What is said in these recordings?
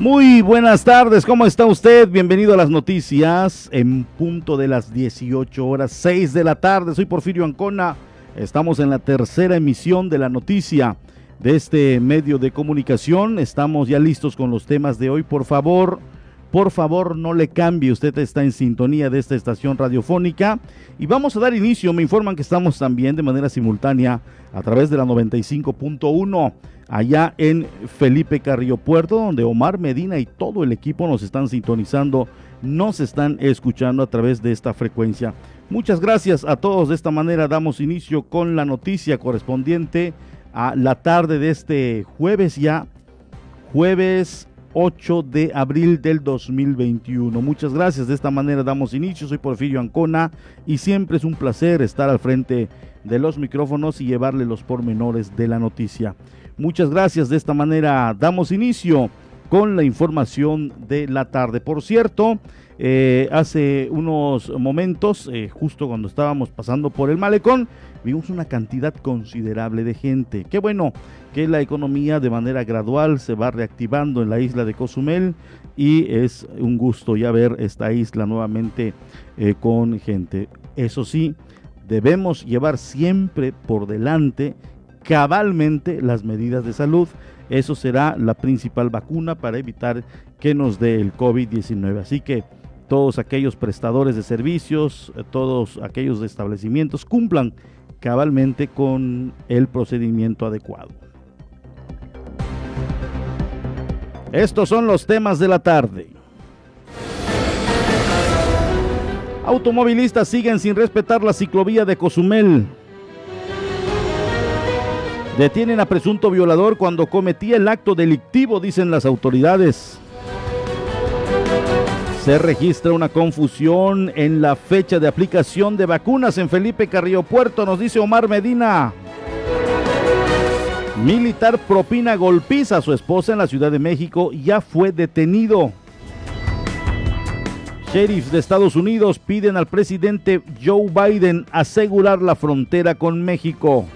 Muy buenas tardes, ¿cómo está usted? Bienvenido a las noticias en punto de las 18 horas 6 de la tarde. Soy Porfirio Ancona. Estamos en la tercera emisión de la noticia de este medio de comunicación. Estamos ya listos con los temas de hoy. Por favor, por favor, no le cambie. Usted está en sintonía de esta estación radiofónica. Y vamos a dar inicio. Me informan que estamos también de manera simultánea a través de la 95.1 allá en Felipe Carrillo Puerto, donde Omar Medina y todo el equipo nos están sintonizando, nos están escuchando a través de esta frecuencia. Muchas gracias a todos. De esta manera damos inicio con la noticia correspondiente a la tarde de este jueves ya, jueves 8 de abril del 2021. Muchas gracias. De esta manera damos inicio. Soy Porfirio Ancona y siempre es un placer estar al frente de los micrófonos y llevarle los pormenores de la noticia. Muchas gracias. De esta manera damos inicio con la información de la tarde. Por cierto, eh, hace unos momentos, eh, justo cuando estábamos pasando por el malecón, vimos una cantidad considerable de gente. Qué bueno que la economía de manera gradual se va reactivando en la isla de Cozumel y es un gusto ya ver esta isla nuevamente eh, con gente. Eso sí, debemos llevar siempre por delante cabalmente las medidas de salud. Eso será la principal vacuna para evitar que nos dé el COVID-19. Así que todos aquellos prestadores de servicios, eh, todos aquellos establecimientos cumplan cabalmente con el procedimiento adecuado. Estos son los temas de la tarde. Automovilistas siguen sin respetar la ciclovía de Cozumel. Detienen a presunto violador cuando cometía el acto delictivo, dicen las autoridades. Se registra una confusión en la fecha de aplicación de vacunas en Felipe Carrillo Puerto, nos dice Omar Medina. Militar propina golpiza a su esposa en la Ciudad de México, ya fue detenido. Sheriffs de Estados Unidos piden al presidente Joe Biden asegurar la frontera con México.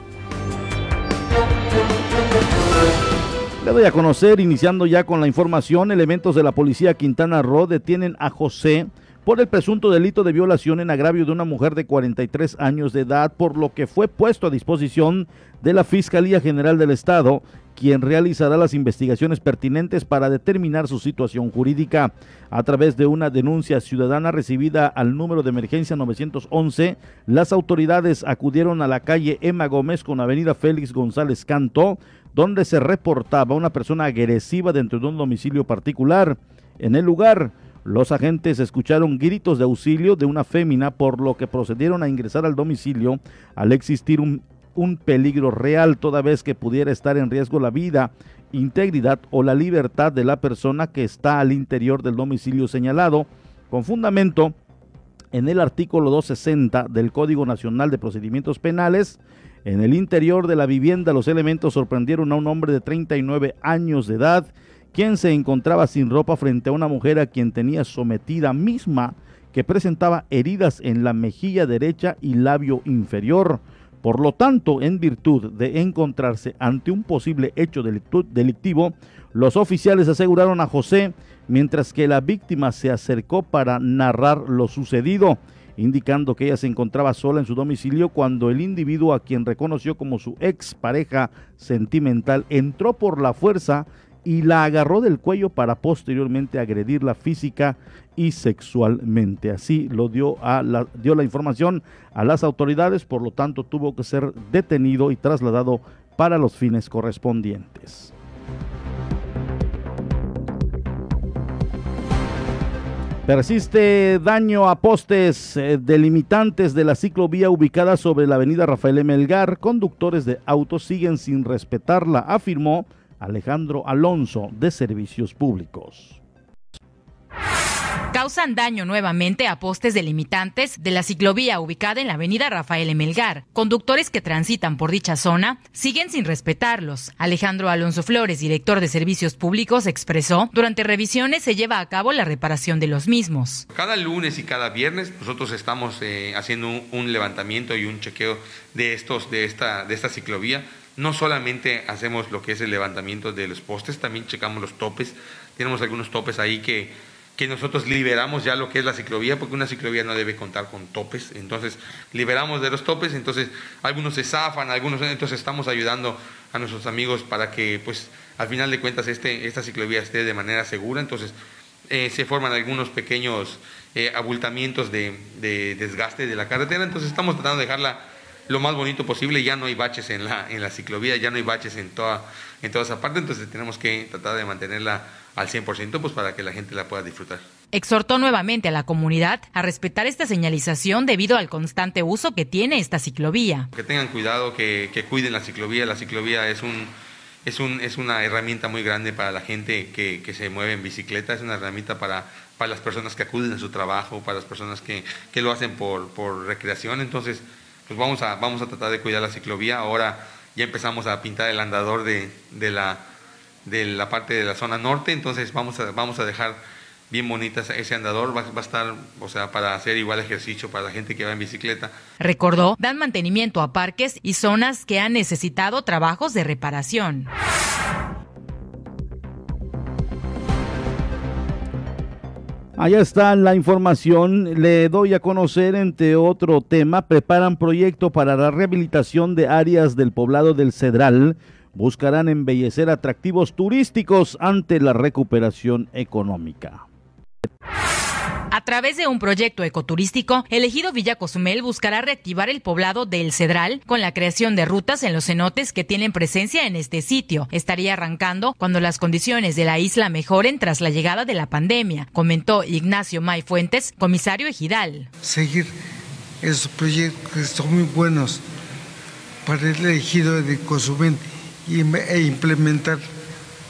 Le doy a conocer, iniciando ya con la información, elementos de la policía Quintana Roo detienen a José por el presunto delito de violación en agravio de una mujer de 43 años de edad, por lo que fue puesto a disposición de la Fiscalía General del Estado, quien realizará las investigaciones pertinentes para determinar su situación jurídica. A través de una denuncia ciudadana recibida al número de emergencia 911, las autoridades acudieron a la calle Emma Gómez con Avenida Félix González Canto, donde se reportaba una persona agresiva dentro de un domicilio particular. En el lugar, los agentes escucharon gritos de auxilio de una fémina, por lo que procedieron a ingresar al domicilio al existir un, un peligro real, toda vez que pudiera estar en riesgo la vida, integridad o la libertad de la persona que está al interior del domicilio señalado, con fundamento en el artículo 260 del Código Nacional de Procedimientos Penales, en el interior de la vivienda los elementos sorprendieron a un hombre de 39 años de edad, quien se encontraba sin ropa frente a una mujer a quien tenía sometida misma, que presentaba heridas en la mejilla derecha y labio inferior. Por lo tanto, en virtud de encontrarse ante un posible hecho delictivo, los oficiales aseguraron a José, mientras que la víctima se acercó para narrar lo sucedido indicando que ella se encontraba sola en su domicilio cuando el individuo a quien reconoció como su ex pareja sentimental entró por la fuerza y la agarró del cuello para posteriormente agredirla física y sexualmente. Así lo dio, a la, dio la información a las autoridades, por lo tanto tuvo que ser detenido y trasladado para los fines correspondientes. Persiste daño a postes eh, delimitantes de la ciclovía ubicada sobre la avenida Rafael Melgar. Conductores de autos siguen sin respetarla, afirmó Alejandro Alonso de Servicios Públicos. Causan daño nuevamente a postes delimitantes de la ciclovía ubicada en la avenida Rafael Emelgar. Conductores que transitan por dicha zona siguen sin respetarlos. Alejandro Alonso Flores, director de Servicios Públicos, expresó, durante revisiones se lleva a cabo la reparación de los mismos. Cada lunes y cada viernes nosotros estamos eh, haciendo un, levantamiento y un chequeo de estos de esta de esta ciclovía. No solamente hacemos lo que es el levantamiento de los postes, también checamos los topes. Tenemos algunos topes ahí que que nosotros liberamos ya lo que es la ciclovía, porque una ciclovía no debe contar con topes, entonces liberamos de los topes, entonces algunos se zafan, algunos, entonces estamos ayudando a nuestros amigos para que pues al final de cuentas este, esta ciclovía esté de manera segura, entonces eh, se forman algunos pequeños eh, abultamientos de, de, desgaste de la carretera, entonces estamos tratando de dejarla lo más bonito posible, ya no hay baches en la, en la ciclovía, ya no hay baches en toda, en toda esa parte, entonces tenemos que tratar de mantenerla al 100% pues para que la gente la pueda disfrutar. Exhortó nuevamente a la comunidad a respetar esta señalización debido al constante uso que tiene esta ciclovía. Que tengan cuidado, que, que cuiden la ciclovía. La ciclovía es un, es, un, es una herramienta muy grande para la gente que, que, se mueve en bicicleta, es una herramienta para, para las personas que acuden a su trabajo, para las personas que, que lo hacen por, por recreación. Entonces, pues vamos a, vamos a tratar de cuidar la ciclovía. Ahora ya empezamos a pintar el andador de, de la de la parte de la zona norte, entonces vamos a, vamos a dejar bien bonita ese andador, va, va, a estar, o sea, para hacer igual ejercicio para la gente que va en bicicleta. Recordó, dan mantenimiento a parques y zonas que han necesitado trabajos de reparación. Allá está la información. Le doy a conocer, entre otro tema, preparan proyecto para la rehabilitación de áreas del poblado del Cedral buscarán embellecer atractivos turísticos ante la recuperación económica. A través de un proyecto ecoturístico, el ejido Villa Cozumel buscará reactivar el poblado del Cedral con la creación de rutas en los cenotes que tienen presencia en este sitio. Estaría arrancando cuando las condiciones de la isla mejoren tras la llegada de la pandemia, comentó Ignacio May Fuentes, comisario ejidal. Seguir esos proyectos que son muy buenos para el ejido de Cozumel e implementar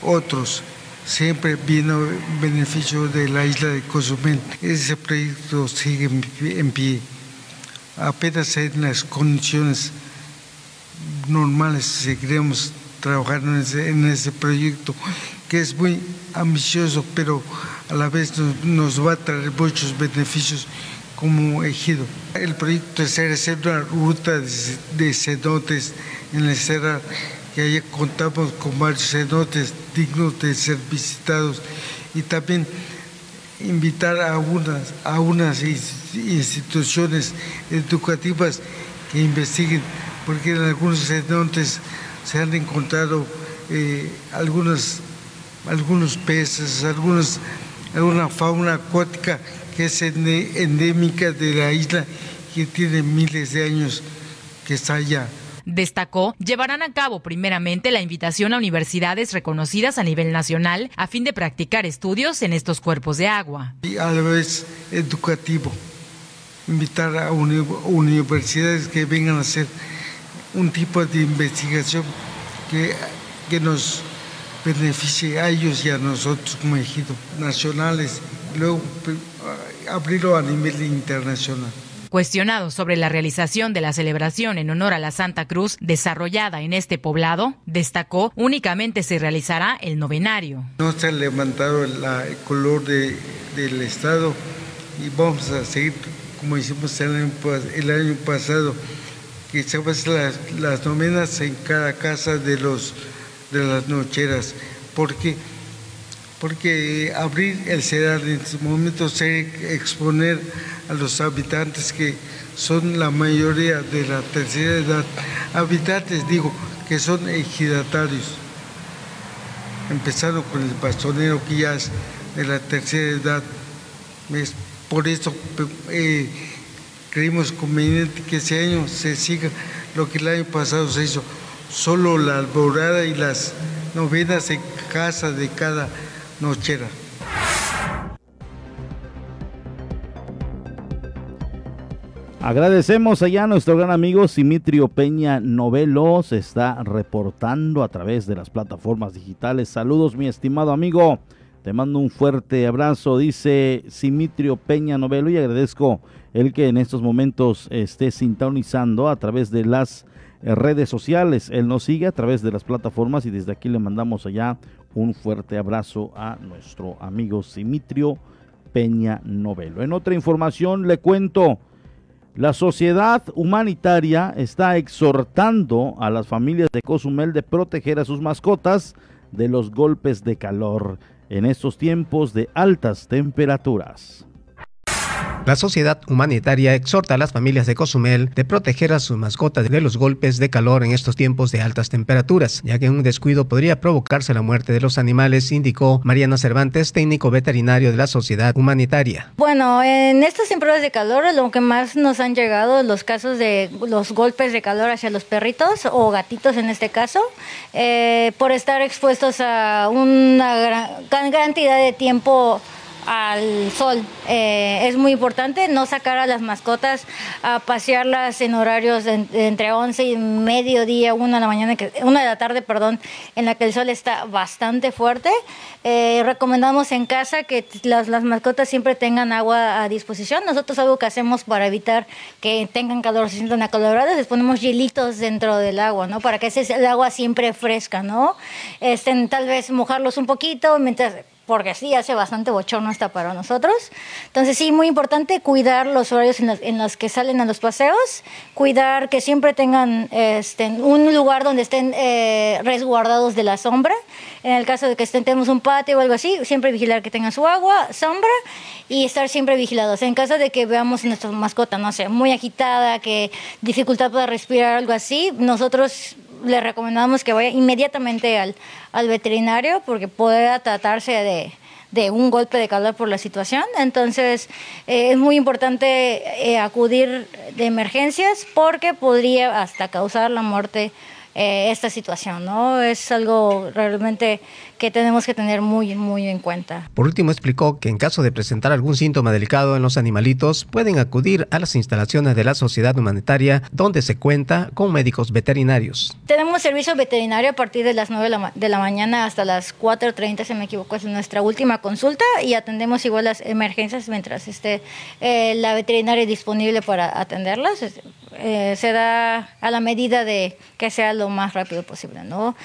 otros, siempre viene beneficio de la isla de Cozumel. Ese proyecto sigue en pie, apenas en las condiciones normales seguiremos trabajando en ese, en ese proyecto que es muy ambicioso, pero a la vez nos, va a traer muchos beneficios como ejido. El proyecto es hacer una ruta de, de cenotes en el Cerrar que ahí contamos con varios cenotes dignos de ser visitados y también invitar a unas, a unas instituciones educativas que investiguen, porque en algunos cenotes se han encontrado eh, algunos, algunos peces, algunos, alguna fauna acuática que es endémica de la isla que tiene miles de años que está allá. Destacó, llevarán a cabo primeramente la invitación a universidades reconocidas a nivel nacional a fin de practicar estudios en estos cuerpos de agua. Y a la vez educativo, invitar a universidades que vengan a hacer un tipo de investigación que, que nos beneficie a ellos y a nosotros como ejido nacionales, luego pues, abrirlo a nivel internacional. Cuestionado sobre la realización de la celebración en honor a la Santa Cruz desarrollada en este poblado, destacó únicamente se realizará el novenario. No se ha levantado el color de, del Estado y vamos a seguir como hicimos el año, pasado, que se las, las novenas en cada casa de, los, de las nocheras, porque porque abrir el CEDAR en este momento se exponer a los habitantes que son la mayoría de la tercera edad, habitantes digo, que son ejidatarios, empezando con el bastonero que ya es de la tercera edad. Es por eso eh, creímos conveniente que ese año se siga lo que el año pasado se hizo, solo la alborada y las novenas en casa de cada nochera. Agradecemos allá a nuestro gran amigo Simitrio Peña Novelo, se está reportando a través de las plataformas digitales. Saludos mi estimado amigo Te mando un fuerte abrazo, dice Simitrio Peña Novelo y agradezco el que en estos momentos esté sintonizando a través de las eh, redes sociales. Él nos sigue a través de las plataformas y desde aquí le mandamos allá un fuerte abrazo a nuestro amigo Simitrio Peña Novelo. En otra información le cuento, la sociedad humanitaria está exhortando a las familias de Cozumel de proteger a sus mascotas de los golpes de calor en estos tiempos de altas temperaturas. La sociedad humanitaria exhorta a las familias de Cozumel de proteger a sus mascotas de los golpes de calor en estos tiempos de altas temperaturas, ya que un descuido podría provocarse la muerte de los animales, indicó Mariana Cervantes, técnico veterinario de la sociedad humanitaria. Bueno, en estas temporadas de calor, lo que más nos han llegado los casos de los golpes de calor hacia los perritos o gatitos en este caso, eh, por estar expuestos a una gran cantidad de tiempo al sol. Eh, es muy importante no sacar a las mascotas a pasearlas en horarios entre 11 y mediodía, una de la mañana, una de la tarde, perdón, en la que el sol está bastante fuerte. Eh, recomendamos en casa que las, las, mascotas siempre tengan agua a disposición. Nosotros algo que hacemos para evitar que tengan calor, se sientan acaloradas, les ponemos hielitos dentro del agua, ¿no? Para que ese, el agua siempre fresca, ¿no? Estén, tal vez mojarlos un poquito mientras porque sí hace bastante bochorno hasta para nosotros. Entonces sí, muy importante cuidar los horarios en los, que salen a los paseos, cuidar que siempre tengan este, un lugar donde estén eh, resguardados de la sombra. En el caso de que estén, tenemos un patio o algo así, siempre vigilar que tengan su agua, sombra y estar siempre vigilados. En caso de que veamos nuestra mascota, no sé, muy agitada, que dificultad para respirar, algo así, nosotros le recomendamos que vaya inmediatamente al, al veterinario porque pueda tratarse de, de un golpe de calor por la situación. Entonces eh, es muy importante eh, acudir de emergencias porque podría hasta causar la muerte eh, esta situación, ¿no? Es algo realmente que tenemos que tener muy, muy en cuenta. Por último, explicó que en caso de presentar algún síntoma delicado en los animalitos, pueden acudir a las instalaciones de la sociedad humanitaria donde se cuenta con médicos veterinarios. Tenemos servicio veterinario a partir de las 9 de la, mañana hasta las 4.30, si me equivoco, es nuestra última consulta y atendemos igual las emergencias mientras esté eh, la veterinaria disponible para atenderlas. Eh, se da a la medida de que sea lo más rápido posible, ¿no?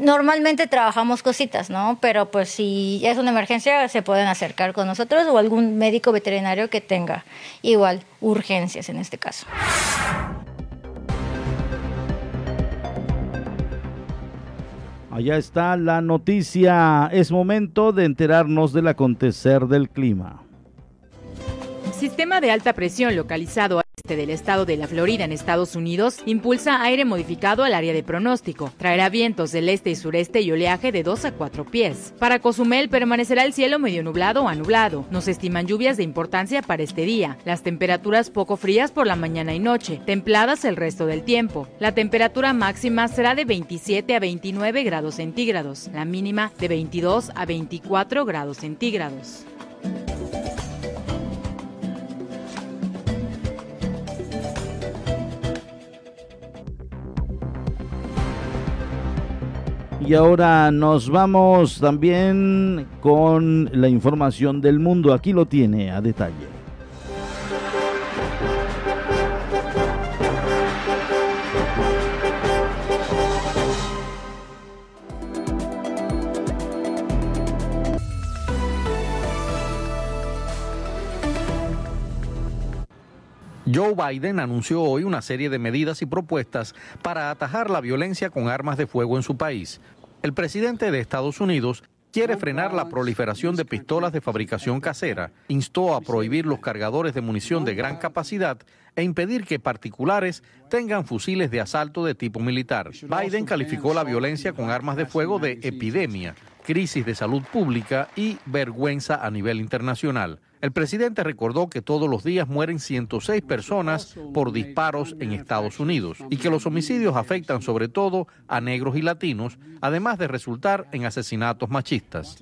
Normalmente trabajamos cositas ¿no? Pero pues si es una emergencia se pueden acercar con nosotros o algún médico veterinario que tenga igual urgencias en este caso. Allá está la noticia. Es momento de enterarnos del acontecer del clima. Sistema de alta presión localizado este del estado de la Florida en Estados Unidos impulsa aire modificado al área de pronóstico. Traerá vientos del este y sureste y oleaje de 2 a 4 pies. Para Cozumel permanecerá el cielo medio nublado o anublado. Nos estiman lluvias de importancia para este día. Las temperaturas poco frías por la mañana y noche, templadas el resto del tiempo. La temperatura máxima será de 27 a 29 grados centígrados, la mínima de 22 a 24 grados centígrados. Y ahora nos vamos también con la información del mundo. Aquí lo tiene a detalle. Joe Biden anunció hoy una serie de medidas y propuestas para atajar la violencia con armas de fuego en su país. El presidente de Estados Unidos quiere frenar la proliferación de pistolas de fabricación casera, instó a prohibir los cargadores de munición de gran capacidad e impedir que particulares tengan fusiles de asalto de tipo militar. Biden calificó la violencia con armas de fuego de epidemia, crisis de salud pública y vergüenza a nivel internacional. El presidente recordó que todos los días mueren 106 personas por disparos en Estados Unidos y que los homicidios afectan sobre todo a negros y latinos, además de resultar en asesinatos machistas.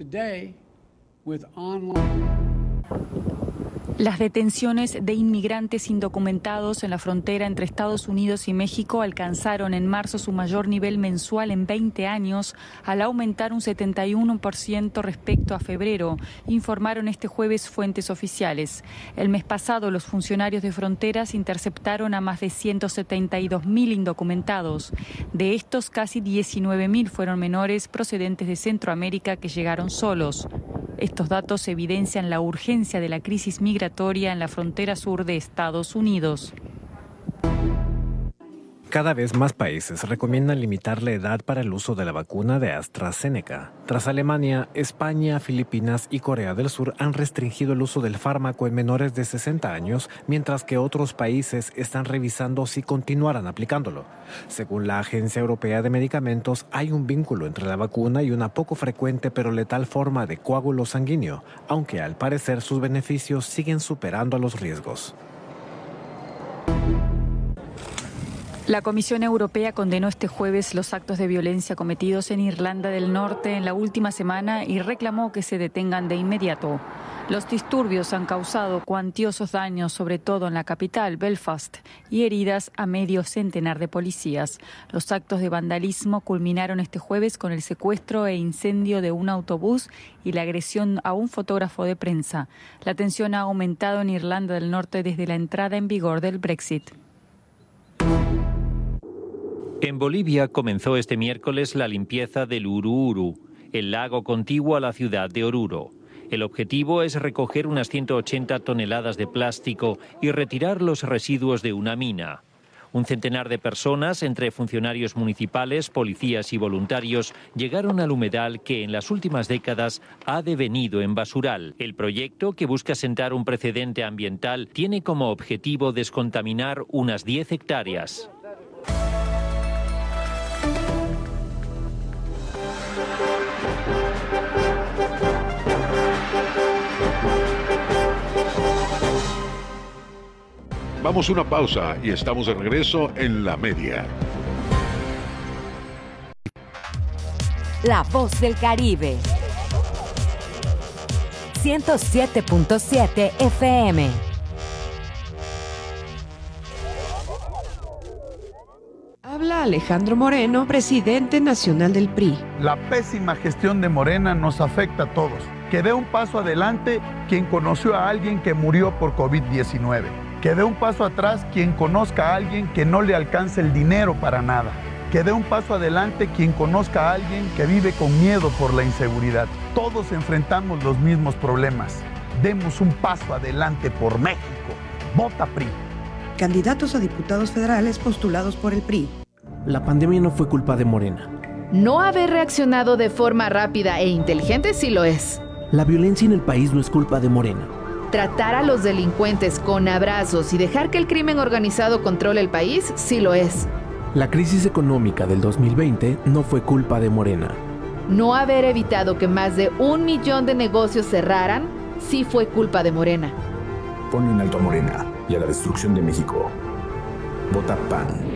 Las detenciones de inmigrantes indocumentados en la frontera entre Estados Unidos y México alcanzaron en marzo su mayor nivel mensual en 20 años, al aumentar un 71% respecto a febrero, informaron este jueves fuentes oficiales. El mes pasado, los funcionarios de fronteras interceptaron a más de 172 mil indocumentados. De estos, casi 19 mil fueron menores procedentes de Centroamérica que llegaron solos. Estos datos evidencian la urgencia de la crisis migratoria en la frontera sur de Estados Unidos. Cada vez más países recomiendan limitar la edad para el uso de la vacuna de AstraZeneca. Tras Alemania, España, Filipinas y Corea del Sur han restringido el uso del fármaco en menores de 60 años, mientras que otros países están revisando si continuarán aplicándolo. Según la Agencia Europea de Medicamentos, hay un vínculo entre la vacuna y una poco frecuente pero letal forma de coágulo sanguíneo, aunque al parecer sus beneficios siguen superando a los riesgos. La Comisión Europea condenó este jueves los actos de violencia cometidos en Irlanda del Norte en la última semana y reclamó que se detengan de inmediato. Los disturbios han causado cuantiosos daños, sobre todo en la capital, Belfast, y heridas a medio centenar de policías. Los actos de vandalismo culminaron este jueves con el secuestro e incendio de un autobús y la agresión a un fotógrafo de prensa. La tensión ha aumentado en Irlanda del Norte desde la entrada en vigor del Brexit. En Bolivia comenzó este miércoles la limpieza del Uruuru, el lago contiguo a la ciudad de Oruro. El objetivo es recoger unas 180 toneladas de plástico y retirar los residuos de una mina. Un centenar de personas, entre funcionarios municipales, policías y voluntarios, llegaron al humedal que en las últimas décadas ha devenido en basural. El proyecto, que busca sentar un precedente ambiental, tiene como objetivo descontaminar unas 10 hectáreas. Vamos a una pausa y estamos de regreso en la media. La voz del Caribe. 107.7 FM. Habla Alejandro Moreno, presidente nacional del PRI. La pésima gestión de Morena nos afecta a todos. Que dé un paso adelante quien conoció a alguien que murió por COVID-19 que dé un paso atrás quien conozca a alguien que no le alcance el dinero para nada. Que dé un paso adelante quien conozca a alguien que vive con miedo por la inseguridad. Todos enfrentamos los mismos problemas. Demos un paso adelante por México. Vota PRI. Candidatos a diputados federales postulados por el PRI. La pandemia no fue culpa de Morena. No haber reaccionado de forma rápida e inteligente sí lo es. La violencia en el país no es culpa de Morena. Tratar a los delincuentes con abrazos y dejar que el crimen organizado controle el país, sí lo es. La crisis económica del 2020 no fue culpa de Morena. No haber evitado que más de un millón de negocios cerraran, sí fue culpa de Morena. Pone un alto a Morena y a la destrucción de México. Vota PAN.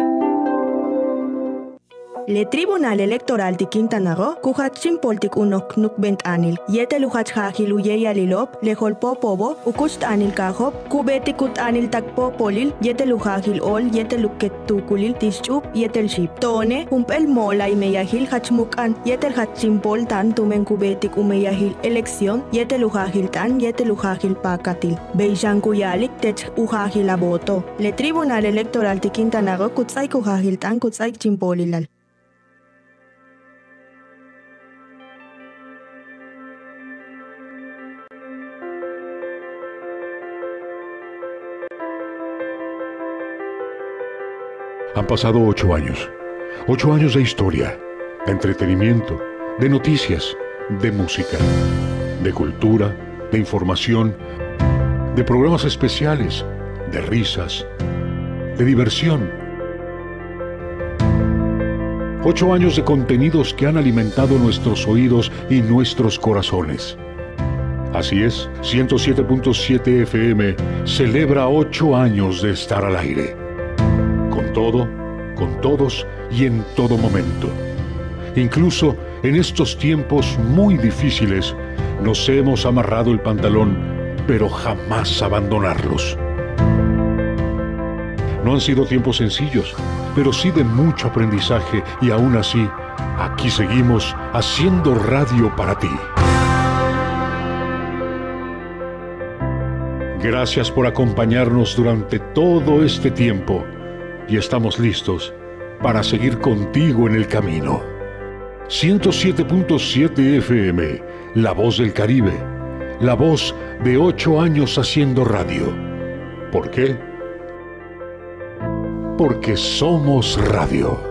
Le Tribunal Electoral de Quintana Roo, kuhatsin poltik unok nuk bent anil, yete luhach hajil alilop, le holpo pobo, ukust anil kahop, kubeti kut anil takpo polil, yete luhajil ol, yete luket tukulil tischup, yetel ship. Tone, humpel mola y meyahil hachmukan, yetel hatsin pol tan tumen kubetik umeyahil elección, yete luhajil tan, yete luhajil pakatil. Beishan kuyalik tech uhajil aboto. Le Tribunal Electoral de Quintana Roo, kuhajil tan, kutsay chimpolilal. Han pasado ocho años. Ocho años de historia, de entretenimiento, de noticias, de música, de cultura, de información, de programas especiales, de risas, de diversión. Ocho años de contenidos que han alimentado nuestros oídos y nuestros corazones. Así es, 107.7 FM celebra ocho años de estar al aire con todo, con todos y en todo momento. Incluso en estos tiempos muy difíciles nos hemos amarrado el pantalón, pero jamás abandonarlos. No han sido tiempos sencillos, pero sí de mucho aprendizaje y aún así, aquí seguimos haciendo radio para ti. Gracias por acompañarnos durante todo este tiempo y estamos listos para seguir contigo en el camino. 107.7 FM, La Voz del Caribe, la voz de ocho años haciendo radio. ¿Por qué? Porque somos radio.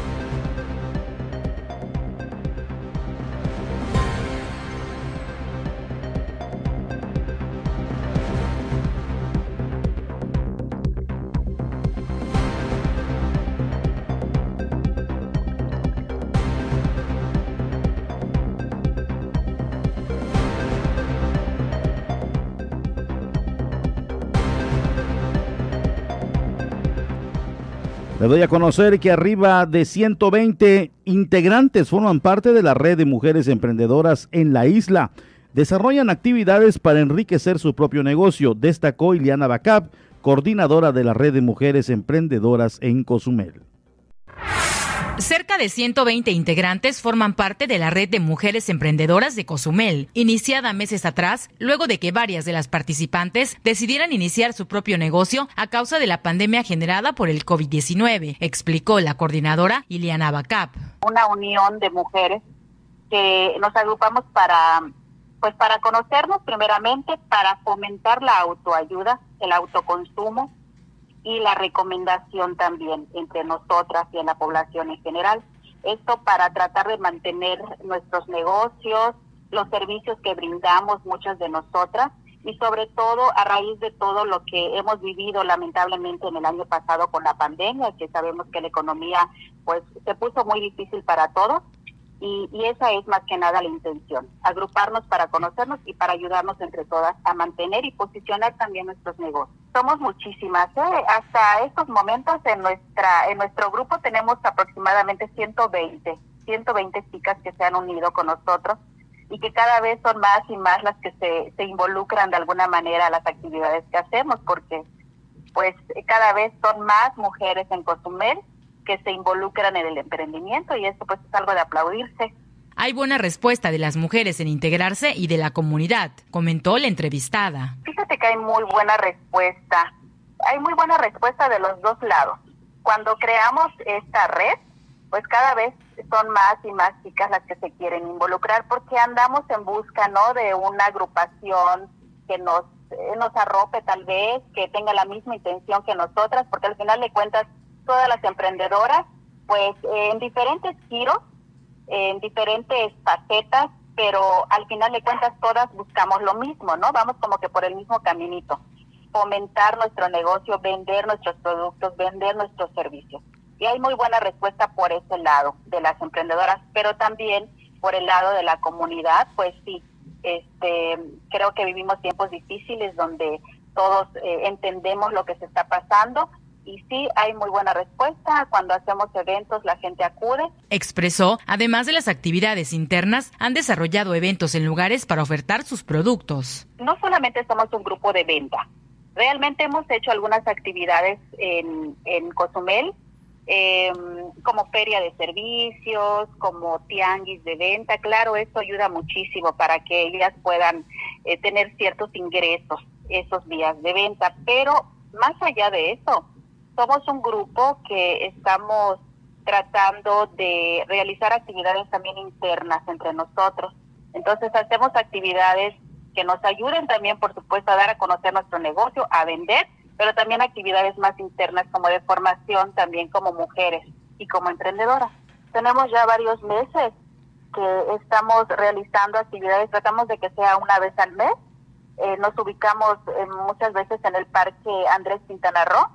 Le doy a conocer que arriba de 120 integrantes forman parte de la red de mujeres emprendedoras en la isla. Desarrollan actividades para enriquecer su propio negocio, destacó Iliana Bacap, coordinadora de la red de mujeres emprendedoras en Cozumel. Cerca de 120 integrantes forman parte de la red de mujeres emprendedoras de Cozumel, iniciada meses atrás, luego de que varias de las participantes decidieran iniciar su propio negocio a causa de la pandemia generada por el COVID-19, explicó la coordinadora Iliana Bacap. Una unión de mujeres que nos agrupamos para pues para conocernos primeramente, para fomentar la autoayuda, el autoconsumo, y la recomendación también entre nosotras y en la población en general. Esto para tratar de mantener nuestros negocios, los servicios que brindamos muchas de nosotras y sobre todo a raíz de todo lo que hemos vivido lamentablemente en el año pasado con la pandemia, que sabemos que la economía pues se puso muy difícil para todos y, y, esa es más que nada la intención, agruparnos para conocernos y para ayudarnos entre todas a mantener y posicionar también nuestros negocios. Somos muchísimas, ¿eh? hasta estos momentos en nuestra en nuestro grupo tenemos aproximadamente 120, 120 chicas que se han unido con nosotros y que cada vez son más y más las que se, se involucran de alguna manera a las actividades que hacemos, porque pues cada vez son más mujeres en Cozumel que se involucran en el emprendimiento y esto pues es algo de aplaudirse. Hay buena respuesta de las mujeres en integrarse y de la comunidad, comentó la entrevistada. Fíjate que hay muy buena respuesta. Hay muy buena respuesta de los dos lados. Cuando creamos esta red, pues cada vez son más y más chicas las que se quieren involucrar porque andamos en busca, ¿no? De una agrupación que nos eh, nos arrope tal vez, que tenga la misma intención que nosotras, porque al final de cuentas todas las emprendedoras, pues en diferentes giros, en diferentes facetas, pero al final de cuentas todas buscamos lo mismo, ¿no? Vamos como que por el mismo caminito, fomentar nuestro negocio, vender nuestros productos, vender nuestros servicios. Y hay muy buena respuesta por ese lado de las emprendedoras, pero también por el lado de la comunidad, pues sí, este, creo que vivimos tiempos difíciles donde todos eh, entendemos lo que se está pasando y sí hay muy buena respuesta. Cuando hacemos eventos la gente acude. Expresó, además de las actividades internas, han desarrollado eventos en lugares para ofertar sus productos. No solamente somos un grupo de venta, realmente hemos hecho algunas actividades en, en Cozumel eh, como feria de servicios, como tianguis de venta. Claro, esto ayuda muchísimo para que ellas puedan eh, tener ciertos ingresos esos días de venta. Pero más allá de eso, somos un grupo que estamos tratando de realizar actividades también internas entre nosotros. Entonces hacemos actividades que nos ayuden también, por supuesto, a dar a conocer nuestro negocio, a vender pero también actividades más internas como de formación también como mujeres y como emprendedoras. Tenemos ya varios meses que estamos realizando actividades, tratamos de que sea una vez al mes. Eh, nos ubicamos eh, muchas veces en el Parque Andrés Quintana Roo,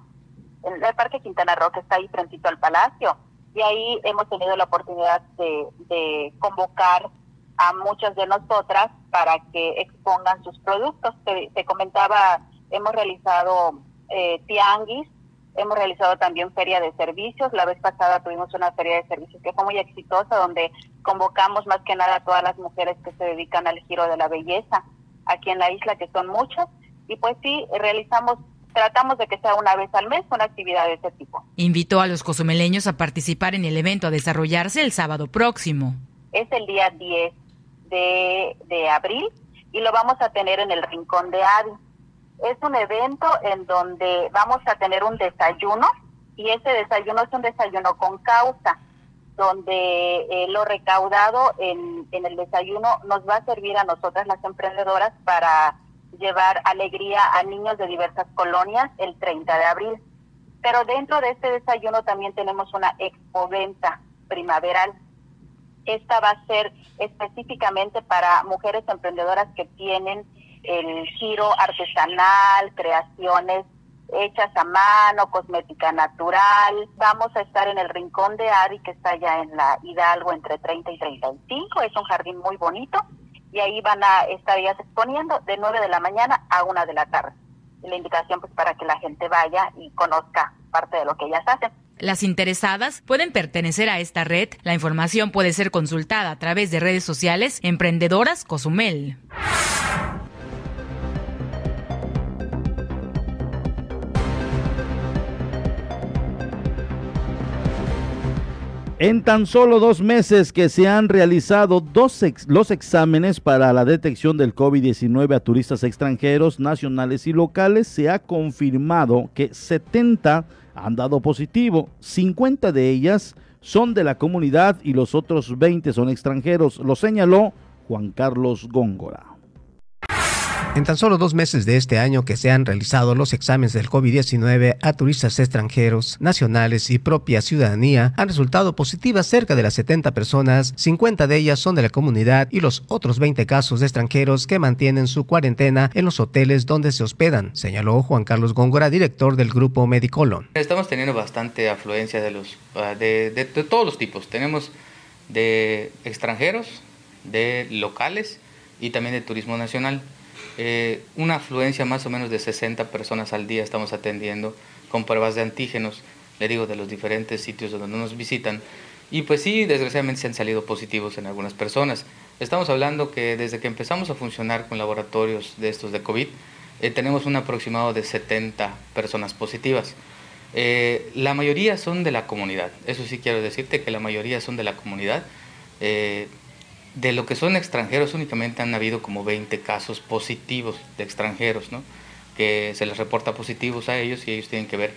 el Parque Quintana Roo que está ahí frente al Palacio, y ahí hemos tenido la oportunidad de, convocar a muchas de nosotras para que expongan sus productos. te comentaba, hemos realizado eh, tianguis, hemos realizado también feria de servicios. La vez pasada tuvimos una feria de servicios que fue muy exitosa, donde convocamos más que nada a todas las mujeres que se dedican al giro de la belleza aquí en la isla, que son muchas. Y pues sí, realizamos tratamos de que sea una vez al mes una actividad de ese tipo. Invitó a los cozumeleños a participar en el evento a desarrollarse el sábado próximo. Es el día 10 de, de abril y lo vamos a tener en el Rincón de Adi. Es un evento en donde vamos a tener un desayuno y ese desayuno es un desayuno con causa, donde eh, lo recaudado en, en el desayuno nos va a servir a nosotras las emprendedoras para llevar alegría a niños de diversas colonias el 30 de abril. Pero dentro de este desayuno también tenemos una expoventa primaveral. Esta va a ser específicamente para mujeres emprendedoras que tienen el giro artesanal, creaciones hechas a mano, cosmética natural. Vamos a estar en el Rincón de Adi, que está allá en la Hidalgo entre 30 y 35. Es un jardín muy bonito y ahí van a estar ellas exponiendo de 9 de la mañana a 1 de la tarde. la invitación pues para que la gente vaya y conozca parte de lo que ellas hacen. Las interesadas pueden pertenecer a esta red. La información puede ser consultada a través de redes sociales Emprendedoras Cozumel. En tan solo dos meses que se han realizado los exámenes para la detección del COVID-19 a turistas extranjeros, nacionales y locales, se ha confirmado que 70 han dado positivo, 50 de ellas son de la comunidad y los otros 20 son extranjeros, lo señaló Juan Carlos Góngora. En tan solo dos meses de este año que se han realizado los exámenes del COVID-19 a turistas extranjeros, nacionales y propia ciudadanía, han resultado positivas cerca de las 70 personas, 50 de ellas son de la comunidad y los otros 20 casos de extranjeros que mantienen su cuarentena en los hoteles donde se hospedan, señaló Juan Carlos Góngora, director del grupo Medicolon. Estamos teniendo bastante afluencia de, los, ah, de, de todos los tipos. Tenemos de extranjeros, de locales y también de turismo nacional. Eh, una afluencia más o menos de 60 personas al día estamos atendiendo con pruebas de antígenos, le digo, de los diferentes sitios donde nos visitan. Y pues sí, desgraciadamente se han salido positivos en algunas personas. Estamos hablando que desde que empezamos a funcionar con laboratorios de estos de COVID, eh, tenemos un aproximado de 70 personas positivas. Eh, la mayoría son de la comunidad, eso sí quiero decirte que la mayoría son de la comunidad. De lo que son extranjeros, únicamente han habido como 20 casos positivos de extranjeros, ¿no? que se les reporta positivos a ellos y ellos tienen que ver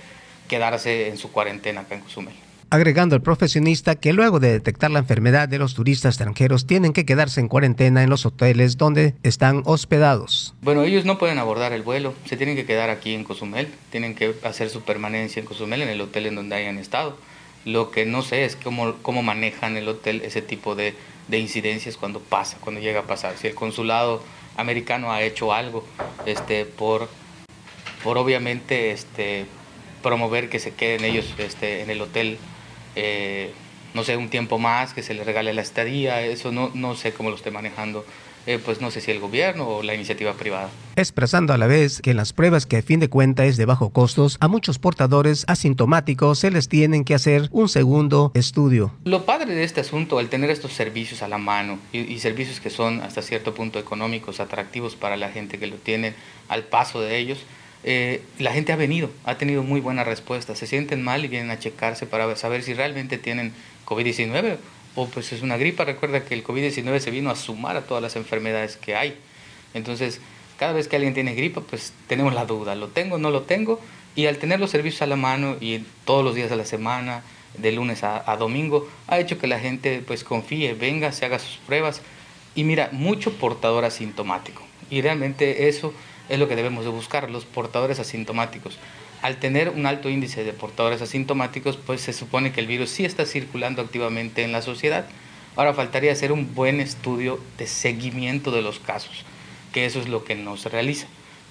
quedarse en su cuarentena acá en Cozumel. agregando el profesionista que luego de detectar la enfermedad de los turistas extranjeros tienen que quedarse en cuarentena en los hoteles donde están hospedados. Bueno, ellos no pueden abordar el vuelo, se tienen que quedar aquí en Cozumel, tienen que hacer su permanencia en Cozumel, en el hotel en donde hayan estado. Lo que no sé es cómo, cómo manejan el hotel ese tipo de, de incidencias cuando pasa, cuando llega a pasar. Si el consulado americano ha hecho algo este, por, por obviamente este, promover que se queden ellos este, en el hotel, eh, no sé, un tiempo más, que se les regale la estadía, eso no, no sé cómo lo esté manejando eh, pues no sé si el gobierno o la iniciativa privada. Expresando a la vez que en las pruebas que a fin de cuentas es de bajo costos, a muchos portadores asintomáticos se les tienen que hacer un segundo estudio. Lo padre de este asunto, al tener estos servicios a la mano y, y servicios que son hasta cierto punto económicos, atractivos para la gente que lo tiene al paso de ellos, eh, la gente ha venido, ha tenido muy buena respuesta, se sienten mal y vienen a checarse para saber si realmente tienen COVID-19 o pues es una gripa. Recuerda que el COVID-19 se vino a sumar a todas las enfermedades que hay. Entonces, cada vez que alguien tiene gripa, pues tenemos la duda, ¿lo tengo, no lo tengo? Y al tener los servicios a la mano y todos los días de la semana, de lunes a, domingo, ha hecho que la gente pues confíe, venga, se haga sus pruebas. Y mira, mucho portador asintomático. Y realmente eso es lo que debemos de buscar, los portadores asintomáticos al tener un alto índice de portadores asintomáticos, pues se supone que el virus sí está circulando activamente en la sociedad. Ahora faltaría hacer un buen estudio de seguimiento de los casos, que eso es lo que no se realiza,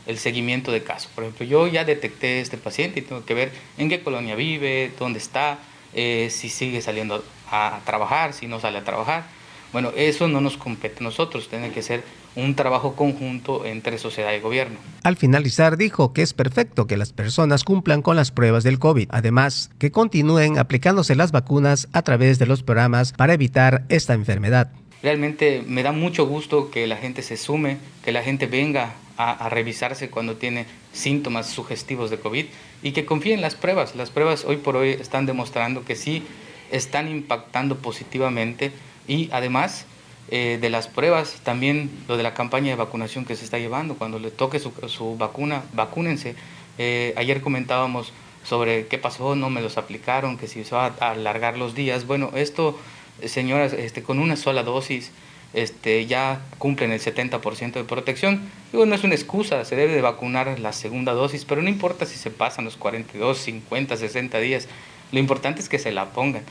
el seguimiento de casos. Por ejemplo, yo ya detecté este paciente y tengo que ver en qué colonia vive, dónde está, eh, si sigue saliendo a trabajar, si no sale a trabajar. Bueno, eso no nos compete a nosotros, tiene que ser un trabajo conjunto entre sociedad y gobierno. Al finalizar dijo que es perfecto que las personas cumplan con las pruebas del COVID, además que continúen aplicándose las vacunas a través de los programas para evitar esta enfermedad. Realmente me da mucho gusto que la gente se sume, que la gente venga a, a revisarse cuando tiene síntomas sugestivos de COVID y que confíe en las pruebas. Las pruebas hoy por hoy están demostrando que sí están impactando positivamente y además eh, de las pruebas, también lo de la campaña de vacunación que se está llevando, cuando le toque su, su vacuna, vacúnense. Eh, ayer comentábamos sobre qué pasó, no me los aplicaron, que si se va a alargar los días. Bueno, esto, señoras, este, con una sola dosis este, ya cumplen el 70% de protección. Digo, no es una excusa, se debe de vacunar la segunda dosis, pero no importa si se pasan los 42, 50, 60 días, lo importante es que se la pongan.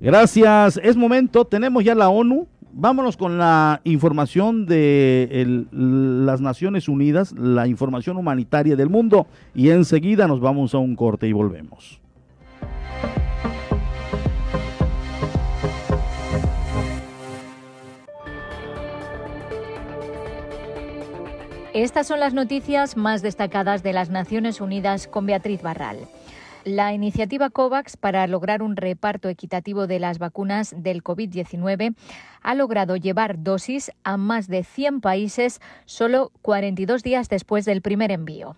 Gracias. Es momento, tenemos ya la ONU. Vámonos con la información de las Naciones Unidas, la información humanitaria del mundo y enseguida nos vamos a un corte y volvemos. Estas son las noticias más destacadas de las Naciones Unidas con Beatriz Barral. La iniciativa COVAX para lograr un reparto equitativo de las vacunas del COVID-19 ha logrado llevar dosis a más de 100 países solo 42 días después del primer envío.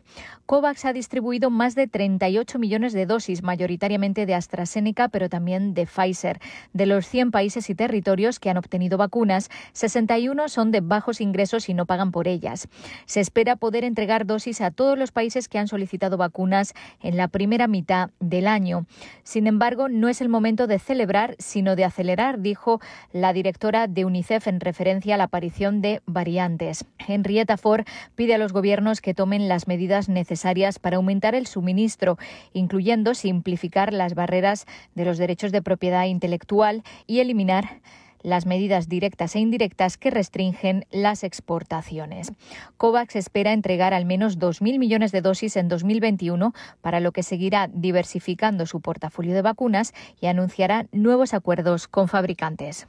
COVAX ha distribuido más de 38 millones de dosis, mayoritariamente de AstraZeneca, pero también de Pfizer. De los 100 países y territorios que han obtenido vacunas, 61 son de bajos ingresos y no pagan por ellas. Se espera poder entregar dosis a todos los países que han solicitado vacunas en la primera mitad del año. Sin embargo, no es el momento de celebrar, sino de acelerar, dijo la directora de UNICEF en referencia a la aparición de variantes. Henrietta Ford pide a los gobiernos que tomen las medidas necesarias para aumentar el suministro, incluyendo simplificar las barreras de los derechos de propiedad intelectual y eliminar las medidas directas e indirectas que restringen las exportaciones. COVAX espera entregar al menos 2.000 millones de dosis en 2021, para lo que seguirá diversificando su portafolio de vacunas y anunciará nuevos acuerdos con fabricantes.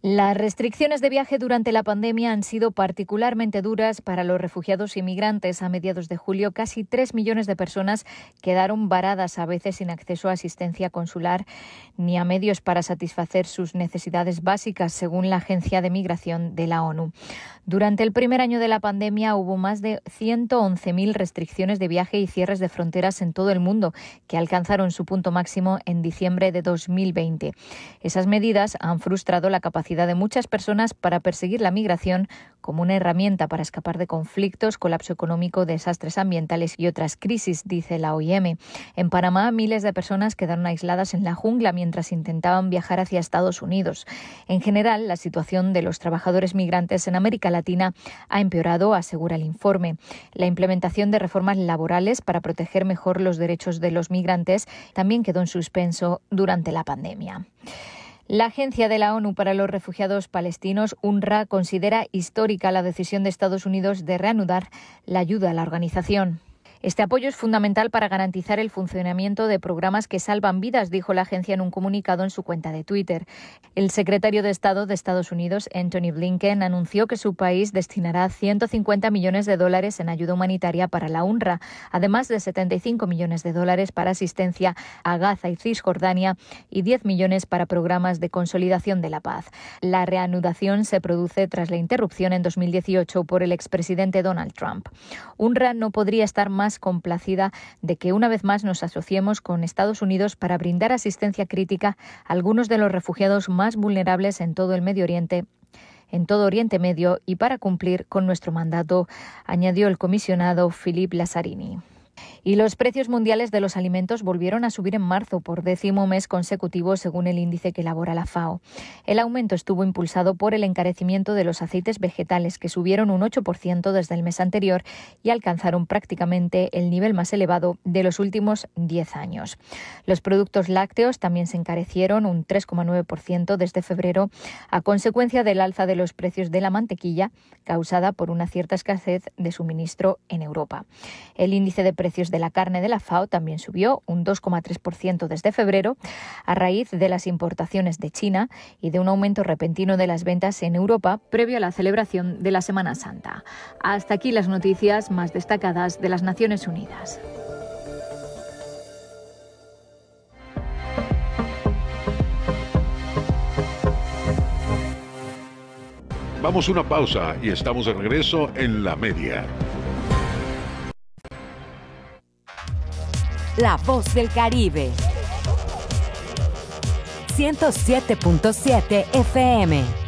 Las restricciones de viaje durante la pandemia han sido particularmente duras para los refugiados y migrantes. A mediados de julio, casi tres millones de personas quedaron varadas, a veces sin acceso a asistencia consular ni a medios para satisfacer sus necesidades básicas, según la Agencia de Migración de la ONU. Durante el primer año de la pandemia hubo más de 111.000 restricciones de viaje y cierres de fronteras en todo el mundo, que alcanzaron su punto máximo en diciembre de 2020. Esas medidas han frustrado la capacidad capacidad de muchas personas para perseguir la migración como una herramienta para escapar de conflictos, colapso económico, desastres ambientales y otras crisis, dice la OIM. En Panamá, miles de personas quedaron aisladas en la jungla mientras intentaban viajar hacia Estados Unidos. En general, la situación de los trabajadores migrantes en América Latina ha empeorado, asegura el informe. La implementación de reformas laborales para proteger mejor los derechos de los migrantes también quedó en suspenso durante la pandemia. La Agencia de la ONU para los Refugiados Palestinos, UNRWA, considera histórica la decisión de Estados Unidos de reanudar la ayuda a la organización. Este apoyo es fundamental para garantizar el funcionamiento de programas que salvan vidas, dijo la agencia en un comunicado en su cuenta de Twitter. El secretario de Estado de Estados Unidos, Anthony Blinken, anunció que su país destinará 150 millones de dólares en ayuda humanitaria para la UNRWA, además de 75 millones de dólares para asistencia a Gaza y Cisjordania y 10 millones para programas de consolidación de la paz. La reanudación se produce tras la interrupción en 2018 por el expresidente Donald Trump. UNRWA no podría estar más complacida de que una vez más nos asociemos con Estados Unidos para brindar asistencia crítica a algunos de los refugiados más vulnerables en todo el Medio Oriente en todo Oriente Medio y para cumplir con nuestro mandato, añadió el comisionado Philip Lazzarini. Y los precios mundiales de los alimentos volvieron a subir en marzo por décimo mes consecutivo según el índice que elabora la FAO. El aumento estuvo impulsado por el encarecimiento de los aceites vegetales que subieron un 8% desde el mes anterior y alcanzaron prácticamente el nivel más elevado de los últimos 10 años. Los productos lácteos también se encarecieron un 3,9% desde febrero a consecuencia del alza de los precios de la mantequilla causada por una cierta escasez de suministro en Europa. El índice de precios de la carne de la FAO también subió un 2,3% desde febrero a raíz de las importaciones de China y de un aumento repentino de las ventas en Europa previo a la celebración de la Semana Santa. Hasta aquí las noticias más destacadas de las Naciones Unidas. Vamos a una pausa y estamos de regreso en la media. La voz del Caribe. 107.7 FM.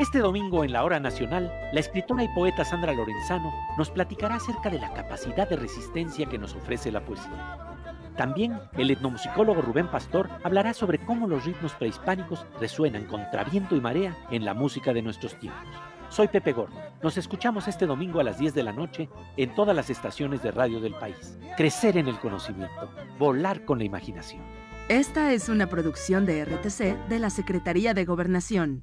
Este domingo en la Hora Nacional, la escritora y poeta Sandra Lorenzano nos platicará acerca de la capacidad de resistencia que nos ofrece la poesía. También el etnomusicólogo Rubén Pastor hablará sobre cómo los ritmos prehispánicos resuenan contra viento y marea en la música de nuestros tiempos. Soy Pepe Gordo. Nos escuchamos este domingo a las 10 de la noche en todas las estaciones de radio del país. Crecer en el conocimiento, volar con la imaginación. Esta es una producción de RTC de la Secretaría de Gobernación.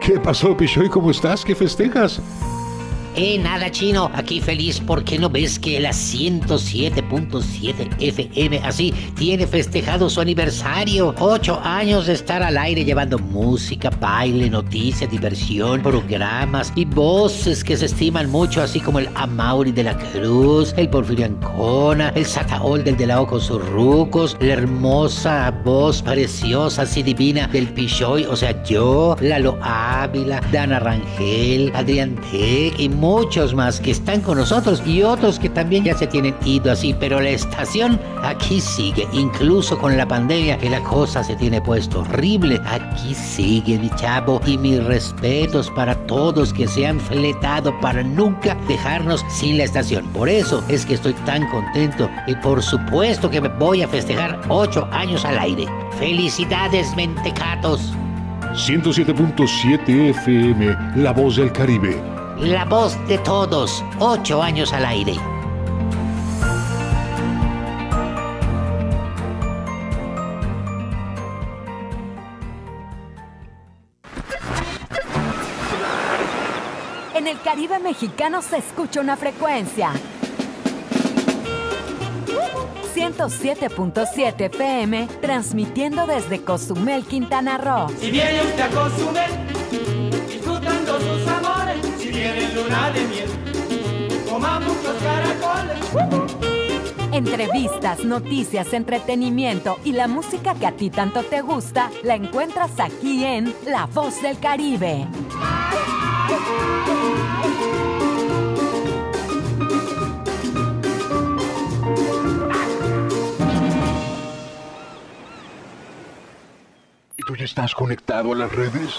¿Qué pasó, Pichoy? ¿Cómo estás? ¿Qué festejas? Eh, nada chino, aquí feliz porque no ves que la 107.7 FM así tiene festejado su aniversario. Ocho años de estar al aire llevando música, baile, noticias, diversión, programas y voces que se estiman mucho, así como el Amauri de la Cruz, el Porfirio Ancona, el Sataol del de la con sus rucos, la hermosa voz preciosa, así divina del Pichoy, o sea, yo, Lalo Ávila, Dana Rangel, Adrián Tech y muchos más que están con nosotros y otros que también ya se tienen ido así, pero la estación aquí sigue, incluso con la pandemia que la cosa se tiene puesto horrible, aquí sigue mi chavo y mis respetos para todos que se han fletado para nunca dejarnos sin la estación. Por eso es que estoy tan contento y por supuesto que me voy a festejar ocho años al aire. Felicidades, mentecatos. 107.7 FM, La Voz del Caribe. La voz de todos, ocho años al aire. En el Caribe mexicano se escucha una frecuencia. 107.7 pm, transmitiendo desde Cozumel, Quintana Roo. Si viene usted a Cozumel luna de miel, coma muchos caracoles. Entrevistas, noticias, entretenimiento y la música que a ti tanto te gusta, la encuentras aquí en La Voz del Caribe. ¿Y tú ya estás conectado a las redes?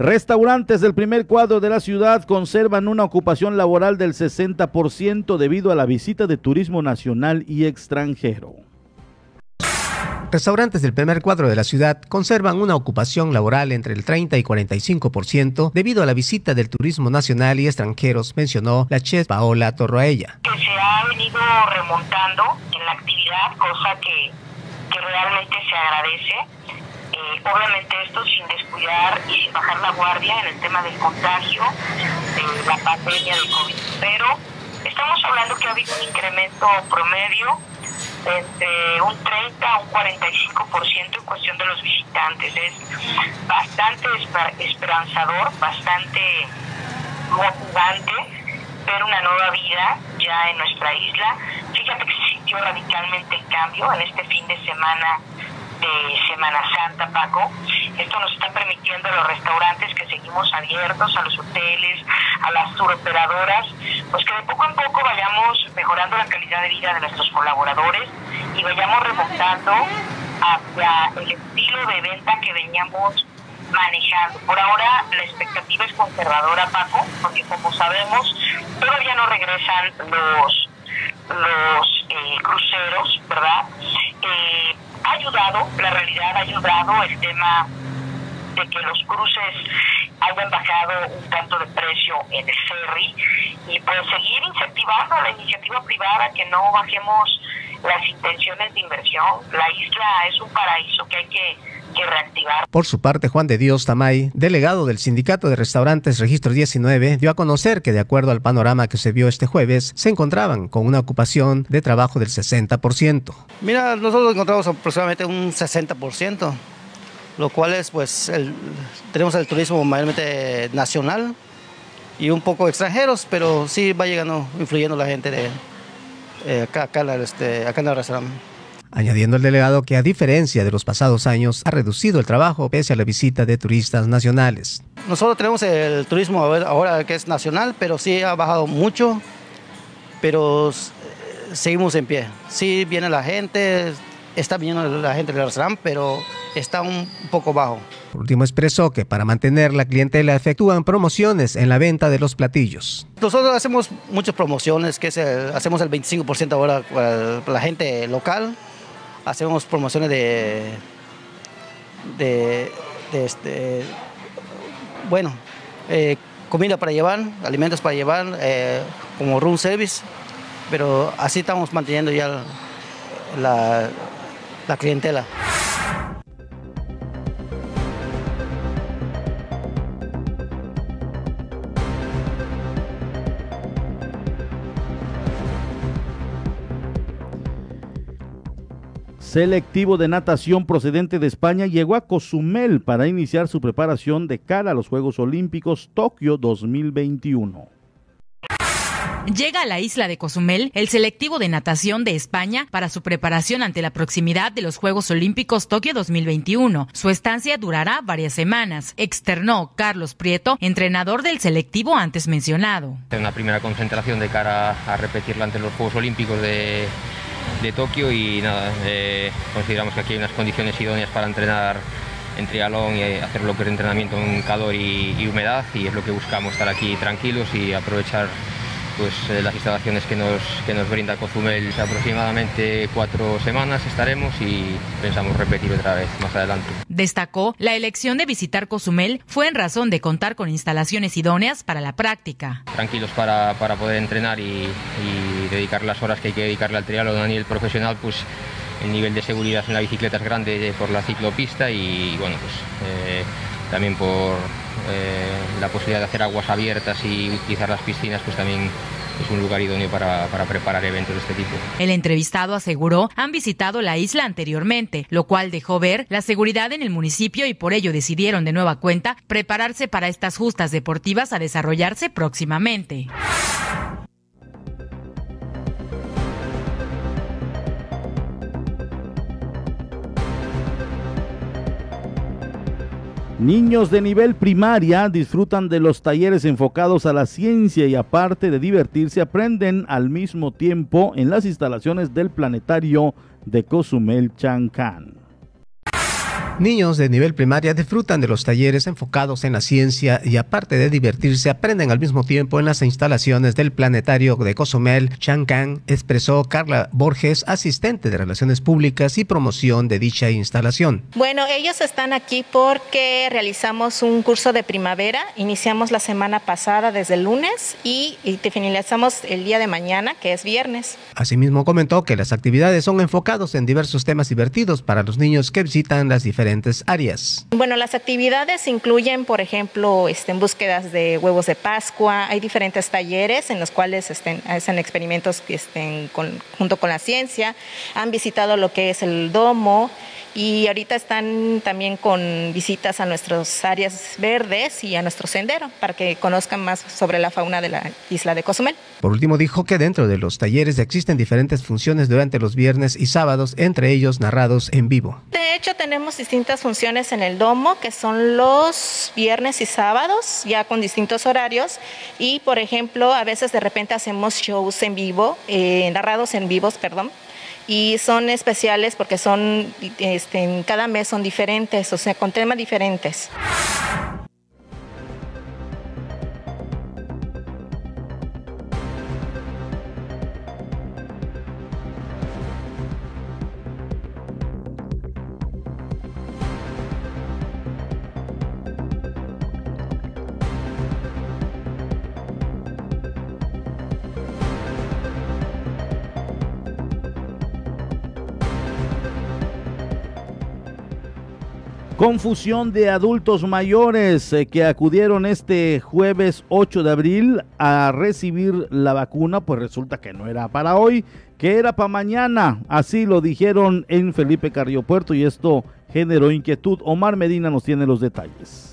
Restaurantes del primer cuadro de la ciudad conservan una ocupación laboral del 60% debido a la visita de turismo nacional y extranjero. Restaurantes del primer cuadro de la ciudad conservan una ocupación laboral entre el 30 y 45% debido a la visita del turismo nacional y extranjeros, mencionó la chef Paola Torroella. Que se ha venido remontando en la actividad, cosa que, que realmente se agradece. Obviamente esto sin descuidar y sin bajar la guardia en el tema del contagio de la pandemia del COVID. Pero estamos hablando que ha habido un incremento promedio entre un 30 a un 45% en cuestión de los visitantes. Es bastante esperanzador, bastante motivante ver una nueva vida ya en nuestra isla. Fíjate que se sintió radicalmente el cambio en este fin de semana de Semana Santa, Paco. Esto nos está permitiendo a los restaurantes que seguimos abiertos, a los hoteles, a las turoperadoras, pues que de poco en poco vayamos mejorando la calidad de vida de nuestros colaboradores y vayamos remontando hacia el estilo de venta que veníamos manejando. Por ahora la expectativa es conservadora, Paco, porque como sabemos todavía no regresan los los eh, cruceros, ¿verdad? Eh, ha ayudado, la realidad ha ayudado el tema de que los cruces hayan bajado un tanto de precio en el ferry y pues seguir incentivando la iniciativa privada que no bajemos las intenciones de inversión. La isla es un paraíso que hay que, que reactivar. Por su parte, Juan de Dios Tamay, delegado del Sindicato de Restaurantes Registro 19, dio a conocer que de acuerdo al panorama que se vio este jueves, se encontraban con una ocupación de trabajo del 60%. Mira, nosotros encontramos aproximadamente un 60%, lo cual es, pues, el, tenemos el turismo mayormente nacional y un poco extranjeros, pero sí va llegando, influyendo la gente de, eh, acá, acá, este, acá en el restaurante. Añadiendo el delegado que a diferencia de los pasados años ha reducido el trabajo pese a la visita de turistas nacionales. Nosotros tenemos el turismo ahora que es nacional, pero sí ha bajado mucho, pero seguimos en pie. Sí viene la gente, está viniendo la gente del restaurante, pero está un poco bajo. Por último, expresó que para mantener la clientela efectúan promociones en la venta de los platillos. Nosotros hacemos muchas promociones, que es hacemos el 25% ahora para la gente local. Hacemos promociones de, de, este, bueno, eh, comida para llevar, alimentos para llevar, eh, como room service, pero así estamos manteniendo ya la, la clientela. Selectivo de natación procedente de España llegó a Cozumel para iniciar su preparación de cara a los Juegos Olímpicos Tokio 2021. Llega a la isla de Cozumel el selectivo de natación de España para su preparación ante la proximidad de los Juegos Olímpicos Tokio 2021. Su estancia durará varias semanas, externó Carlos Prieto, entrenador del selectivo antes mencionado. Una primera concentración de cara a repetirla ante los Juegos Olímpicos de de Tokio y nada, eh, consideramos que aquí hay unas condiciones idóneas para entrenar en triatlón y hacer lo que es entrenamiento en calor y, y humedad y es lo que buscamos, estar aquí tranquilos y aprovechar pues eh, las instalaciones que nos, que nos brinda Cozumel. Aproximadamente cuatro semanas estaremos y pensamos repetir otra vez más adelante. Destacó, la elección de visitar Cozumel fue en razón de contar con instalaciones idóneas para la práctica. Tranquilos para, para poder entrenar y, y, dedicar las horas que hay que dedicarle al triatlón a nivel profesional, pues el nivel de seguridad en la bicicleta es grande por la ciclopista y bueno, pues eh, también por eh, la posibilidad de hacer aguas abiertas y utilizar las piscinas, pues también es un lugar idóneo para, para, preparar eventos de este tipo. El entrevistado aseguró han visitado la isla anteriormente, lo cual dejó ver la seguridad en el municipio y por ello decidieron de nueva cuenta prepararse para estas justas deportivas a desarrollarse próximamente. Niños de nivel primaria disfrutan de los talleres enfocados a la ciencia y aparte de divertirse aprenden al mismo tiempo en las instalaciones del planetario de Cozumel Chancán. Niños de nivel primaria disfrutan de los talleres enfocados en la ciencia y aparte de divertirse aprenden al mismo tiempo en las instalaciones del planetario de Cozumel, Chancán, expresó Carla Borges, asistente de Relaciones Públicas y Promoción de dicha instalación. Bueno, ellos están aquí porque realizamos un curso de primavera, iniciamos la semana pasada desde el lunes y, y finalizamos el día de mañana, que es viernes. Asimismo comentó que las actividades son enfocados en diversos temas divertidos para los niños que visitan las diferentes Bueno, las actividades incluyen, por ejemplo, este, en búsquedas de huevos de Pascua. Hay diferentes talleres en los cuales estén, hacen experimentos que estén junto con la ciencia. Han visitado lo que es el domo y ahorita están también con visitas a nuestras áreas verdes y a nuestro sendero para que conozcan más sobre la fauna de la isla de Cozumel. Por último, dijo que dentro de los talleres existen diferentes funciones durante los viernes y sábados, entre ellos narrados en vivo. De hecho, tenemos distintas funciones en el domo, que son los viernes y sábados, ya con distintos horarios. Y, por ejemplo, a veces de repente hacemos shows en vivo, eh, narrados en vivos, perdón y son especiales porque son, este, cada mes son diferentes, o sea, con temas diferentes. Confusión de adultos mayores eh, que acudieron este jueves 8 de abril a recibir la vacuna, pues resulta que no era para hoy, que era para mañana. Así lo dijeron en Felipe Carriopuerto y esto generó inquietud. Omar Medina nos tiene los detalles.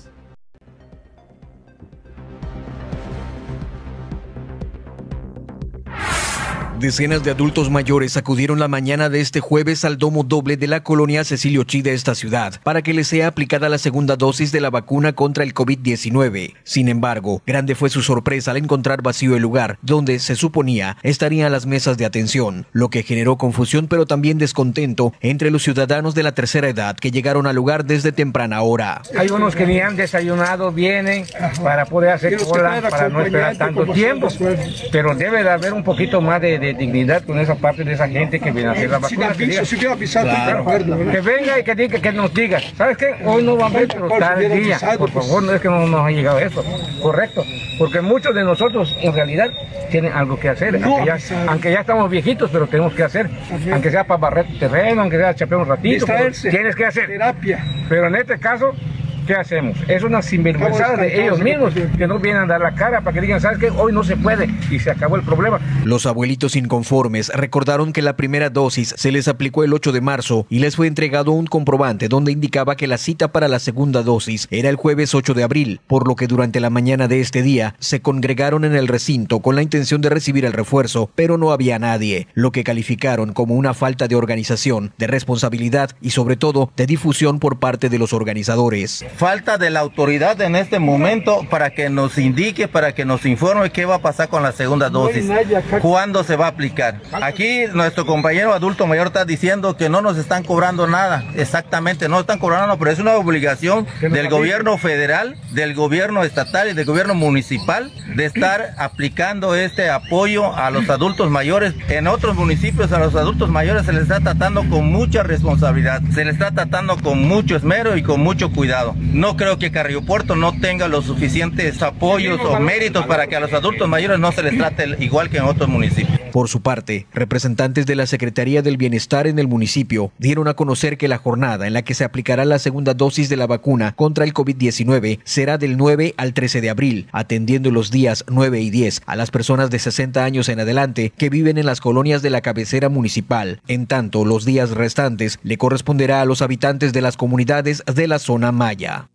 Decenas de adultos mayores acudieron la mañana de este jueves al domo doble de la colonia Cecilio Chi de esta ciudad para que les sea aplicada la segunda dosis de la vacuna contra el COVID-19. Sin embargo, grande fue su sorpresa al encontrar vacío el lugar donde se suponía estarían las mesas de atención, lo que generó confusión pero también descontento entre los ciudadanos de la tercera edad que llegaron al lugar desde temprana hora. Hay unos que ni han desayunado, vienen para poder hacer cola, para no esperar tanto tiempo, pero debe de haber un poquito más de de dignidad con esa parte de esa gente que viene a hacer la vacuna. que, diga, que venga y que, diga, que nos diga, ¿sabes qué? Hoy no va a haber, pero tal día. Por favor, no es que no nos ha llegado eso. Correcto. Porque muchos de nosotros en realidad tienen algo que hacer. Aunque ya, aunque ya estamos viejitos, pero tenemos que hacer. Aunque sea para barrer terreno, aunque sea chapear un ratito. Tienes que hacer. Terapia. Pero en este caso, ¿qué hacemos? Es una sinvergüenzada de ellos mismos que no vienen a dar la cara para que digan, ¿sabes qué? Hoy no se puede y se acabó el problema. Los abuelitos inconformes recordaron que la primera dosis se les aplicó el 8 de marzo y les fue entregado un comprobante donde indicaba que la cita para la segunda dosis era el jueves 8 de abril, por lo que durante la mañana de este día se congregaron en el recinto con la intención de recibir el refuerzo, pero no había nadie, lo que calificaron como una falta de organización, de responsabilidad y sobre todo de difusión por parte de los organizadores falta de la autoridad en este momento para que nos indique, para que nos informe qué va a pasar con la segunda dosis, cuándo se va a aplicar. Aquí nuestro compañero adulto mayor está diciendo que no nos están cobrando nada, exactamente, no están cobrando, pero es una obligación del gobierno federal, del gobierno estatal y del gobierno municipal de estar aplicando este apoyo a los adultos mayores. En otros municipios a los adultos mayores se les está tratando con mucha responsabilidad, se les está tratando con mucho esmero y con mucho cuidado. No creo que Carrillo Puerto no tenga los suficientes apoyos o méritos para que a los adultos mayores no se les trate igual que en otros municipios. Por su parte, representantes de la Secretaría del Bienestar en el municipio dieron a conocer que la jornada en la que se aplicará la segunda dosis de la vacuna contra el COVID-19 será del 9 al 13 de abril, atendiendo los días 9 y 10 a las personas de 60 años en adelante que viven en las colonias de la cabecera municipal. En tanto, los días restantes le corresponderá a los habitantes de las comunidades de la zona maya.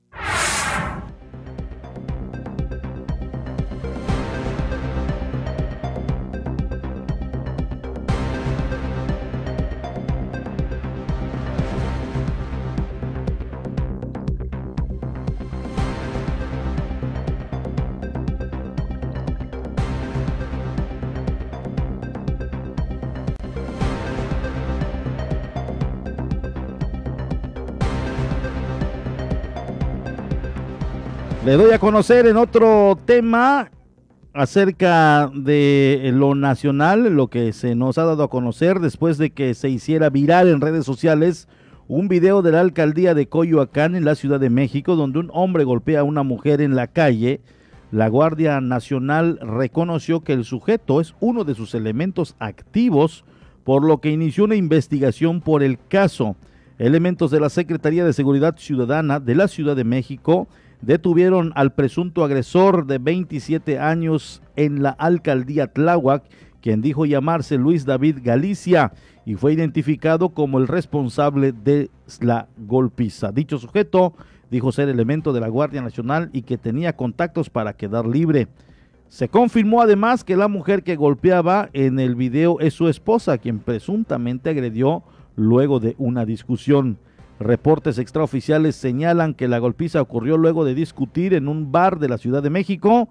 Le doy a conocer en otro tema acerca de lo nacional, lo que se nos ha dado a conocer después de que se hiciera viral en redes sociales un video de la alcaldía de Coyoacán en la Ciudad de México donde un hombre golpea a una mujer en la calle. La Guardia Nacional reconoció que el sujeto es uno de sus elementos activos, por lo que inició una investigación por el caso. Elementos de la Secretaría de Seguridad Ciudadana de la Ciudad de México detuvieron al presunto agresor de 27 años en la alcaldía Tláhuac, quien dijo llamarse Luis David Galicia y fue identificado como el responsable de la golpiza. Dicho sujeto dijo ser elemento de la Guardia Nacional y que tenía contactos para quedar libre. Se confirmó además que la mujer que golpeaba en el video es su esposa, quien presuntamente agredió luego de una discusión. Reportes extraoficiales señalan que la golpiza ocurrió luego de discutir en un bar de la Ciudad de México,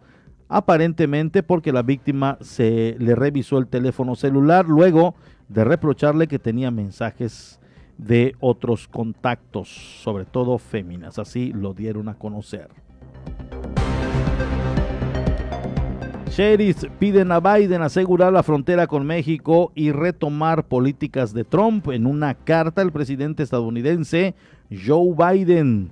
aparentemente porque la víctima se le revisó el teléfono celular luego de reprocharle que tenía mensajes de otros contactos, sobre todo féminas, así lo dieron a conocer. Sheriffs piden a Biden asegurar la frontera con México y retomar políticas de Trump. En una carta, el presidente estadounidense Joe Biden,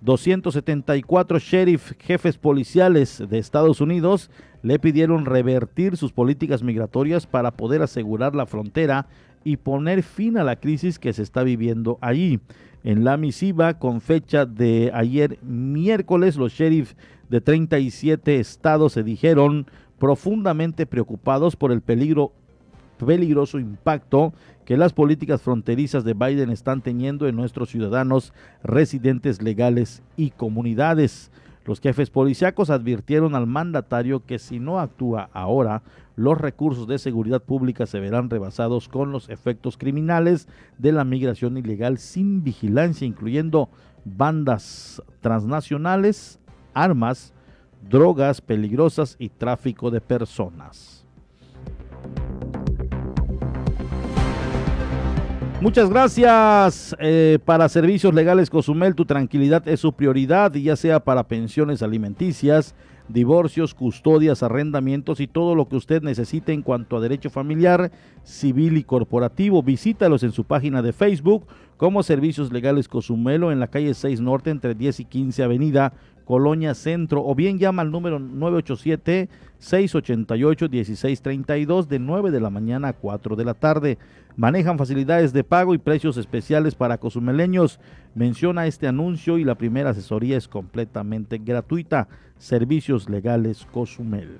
274 sheriff jefes policiales de Estados Unidos le pidieron revertir sus políticas migratorias para poder asegurar la frontera y poner fin a la crisis que se está viviendo allí. En la misiva con fecha de ayer miércoles, los sheriffs de 37 estados se dijeron profundamente preocupados por el peligro peligroso impacto que las políticas fronterizas de Biden están teniendo en nuestros ciudadanos residentes legales y comunidades. Los jefes policíacos advirtieron al mandatario que si no actúa ahora, los recursos de seguridad pública se verán rebasados con los efectos criminales de la migración ilegal sin vigilancia, incluyendo bandas transnacionales, armas, drogas peligrosas y tráfico de personas. Muchas gracias eh, para Servicios Legales Cozumel. Tu tranquilidad es su prioridad, ya sea para pensiones alimenticias, divorcios, custodias, arrendamientos y todo lo que usted necesite en cuanto a derecho familiar, civil y corporativo. Visítalos en su página de Facebook como Servicios Legales Cozumelo en la calle 6 Norte entre 10 y 15 Avenida Colonia Centro o bien llama al número 987-688-1632 de 9 de la mañana a 4 de la tarde. Manejan facilidades de pago y precios especiales para cozumeleños. Menciona este anuncio y la primera asesoría es completamente gratuita. Servicios Legales Cozumel.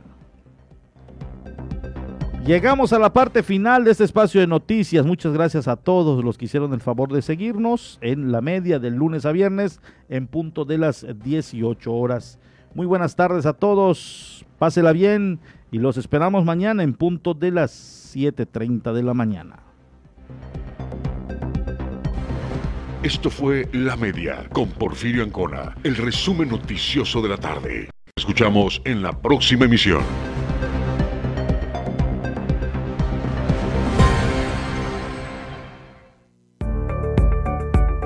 Llegamos a la parte final de este espacio de noticias. Muchas gracias a todos los que hicieron el favor de seguirnos en la media del lunes a viernes en punto de las 18 horas. Muy buenas tardes a todos. Pásela bien y los esperamos mañana en punto de las 7.30 de la mañana. Esto fue La Media con Porfirio Ancona, el resumen noticioso de la tarde. Escuchamos en la próxima emisión.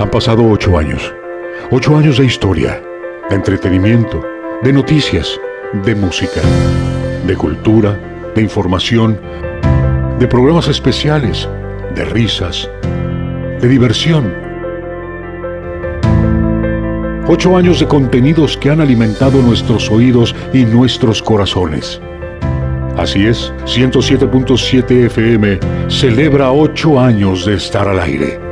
Han pasado ocho años. Ocho años de historia, de entretenimiento, de noticias, de música, de cultura, de información, de programas especiales, de risas, de diversión. Ocho años de contenidos que han alimentado nuestros oídos y nuestros corazones. Así es, 107.7 FM celebra ocho años de estar al aire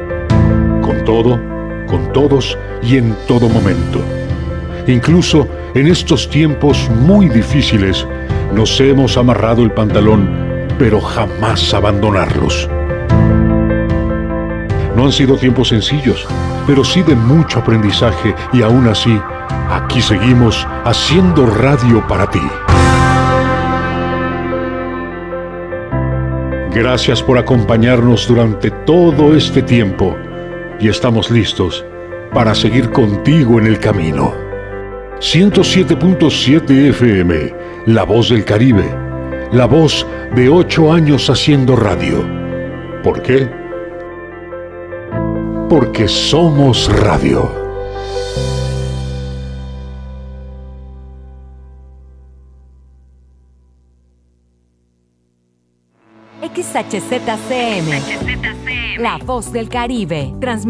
todo, con todos y en todo momento. Incluso en estos tiempos muy difíciles nos hemos amarrado el pantalón, pero jamás abandonarlos. No han sido tiempos sencillos, pero sí de mucho aprendizaje y aún así, aquí seguimos haciendo radio para ti. Gracias por acompañarnos durante todo este tiempo y estamos listos para seguir contigo en el camino. 107.7 FM, La Voz del Caribe, la voz de ocho años haciendo radio. ¿Por qué? Porque somos radio. XHZCM, La Voz del Caribe, transmitiendo